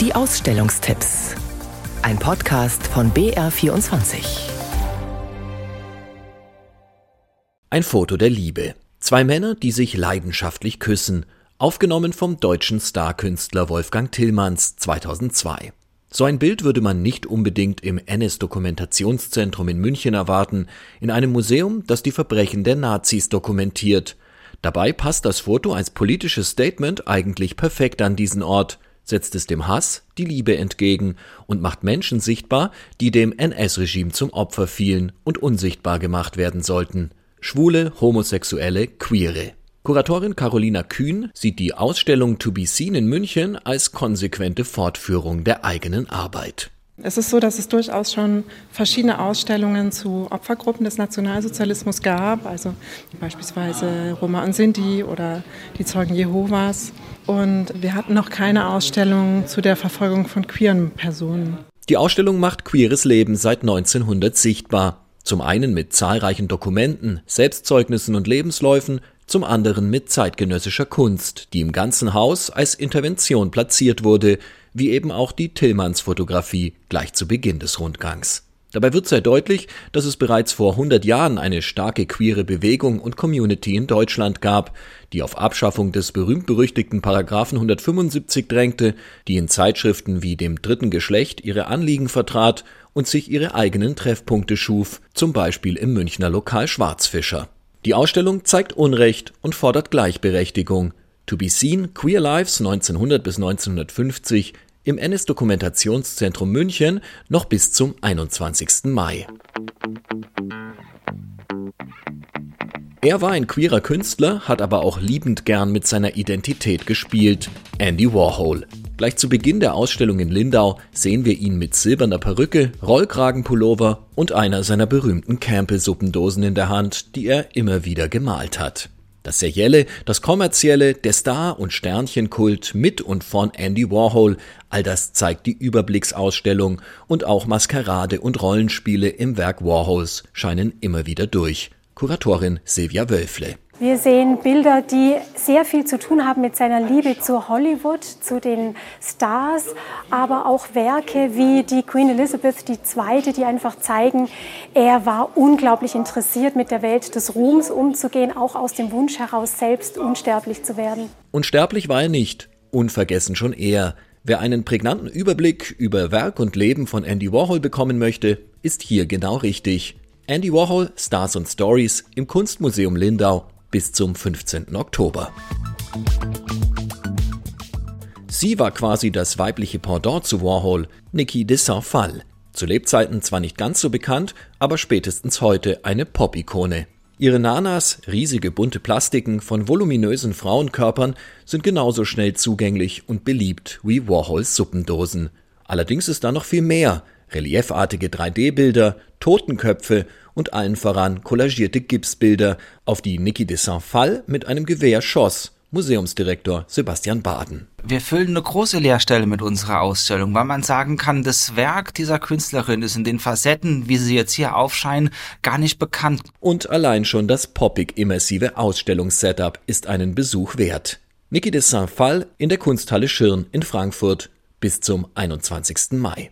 Die Ausstellungstipps. Ein Podcast von BR24. Ein Foto der Liebe. Zwei Männer, die sich leidenschaftlich küssen. Aufgenommen vom deutschen Starkünstler Wolfgang Tillmanns 2002. So ein Bild würde man nicht unbedingt im NS-Dokumentationszentrum in München erwarten, in einem Museum, das die Verbrechen der Nazis dokumentiert. Dabei passt das Foto als politisches Statement eigentlich perfekt an diesen Ort, setzt es dem Hass die Liebe entgegen und macht Menschen sichtbar, die dem NS-Regime zum Opfer fielen und unsichtbar gemacht werden sollten. Schwule, Homosexuelle, Queere. Kuratorin Carolina Kühn sieht die Ausstellung To Be Seen in München als konsequente Fortführung der eigenen Arbeit. Es ist so, dass es durchaus schon verschiedene Ausstellungen zu Opfergruppen des Nationalsozialismus gab, also beispielsweise Roma und Sinti oder die Zeugen Jehovas. Und wir hatten noch keine Ausstellung zu der Verfolgung von queeren Personen. Die Ausstellung macht queeres Leben seit 1900 sichtbar. Zum einen mit zahlreichen Dokumenten, Selbstzeugnissen und Lebensläufen, zum anderen mit zeitgenössischer Kunst, die im ganzen Haus als Intervention platziert wurde, wie eben auch die Tillmanns-Fotografie gleich zu Beginn des Rundgangs. Dabei wird sehr deutlich, dass es bereits vor 100 Jahren eine starke queere Bewegung und Community in Deutschland gab, die auf Abschaffung des berühmt-berüchtigten Paragraphen 175 drängte, die in Zeitschriften wie dem dritten Geschlecht ihre Anliegen vertrat und sich ihre eigenen Treffpunkte schuf, zum Beispiel im Münchner Lokal Schwarzfischer. Die Ausstellung zeigt Unrecht und fordert Gleichberechtigung. To be seen Queer Lives 1900 bis 1950 im NS-Dokumentationszentrum München noch bis zum 21. Mai. Er war ein queerer Künstler, hat aber auch liebend gern mit seiner Identität gespielt. Andy Warhol. Gleich zu Beginn der Ausstellung in Lindau sehen wir ihn mit silberner Perücke, Rollkragenpullover und einer seiner berühmten Campbell-Suppendosen in der Hand, die er immer wieder gemalt hat. Das Serielle, das Kommerzielle, der Star- und Sternchenkult mit und von Andy Warhol, all das zeigt die Überblicksausstellung und auch Maskerade und Rollenspiele im Werk Warhols scheinen immer wieder durch. Kuratorin Silvia Wölfle. Wir sehen Bilder, die sehr viel zu tun haben mit seiner Liebe zu Hollywood, zu den Stars, aber auch Werke wie die Queen Elizabeth II., die einfach zeigen, er war unglaublich interessiert, mit der Welt des Ruhms umzugehen, auch aus dem Wunsch heraus, selbst unsterblich zu werden. Unsterblich war er nicht, unvergessen schon er. Wer einen prägnanten Überblick über Werk und Leben von Andy Warhol bekommen möchte, ist hier genau richtig. Andy Warhol, Stars und Stories im Kunstmuseum Lindau bis zum 15. Oktober. Sie war quasi das weibliche Pendant zu Warhol, Niki de Saint-Phal. Zu Lebzeiten zwar nicht ganz so bekannt, aber spätestens heute eine Pop-Ikone. Ihre Nanas, riesige bunte Plastiken von voluminösen Frauenkörpern, sind genauso schnell zugänglich und beliebt wie Warhols Suppendosen. Allerdings ist da noch viel mehr. Reliefartige 3D-Bilder, Totenköpfe und allen voran kollagierte Gipsbilder, auf die Niki de Saint-Phal mit einem Gewehr schoss. Museumsdirektor Sebastian Baden. Wir füllen eine große Leerstelle mit unserer Ausstellung, weil man sagen kann, das Werk dieser Künstlerin ist in den Facetten, wie sie jetzt hier aufscheinen, gar nicht bekannt. Und allein schon das poppig immersive Ausstellungssetup ist einen Besuch wert. Niki de Saint-Phal in der Kunsthalle Schirn in Frankfurt bis zum 21. Mai.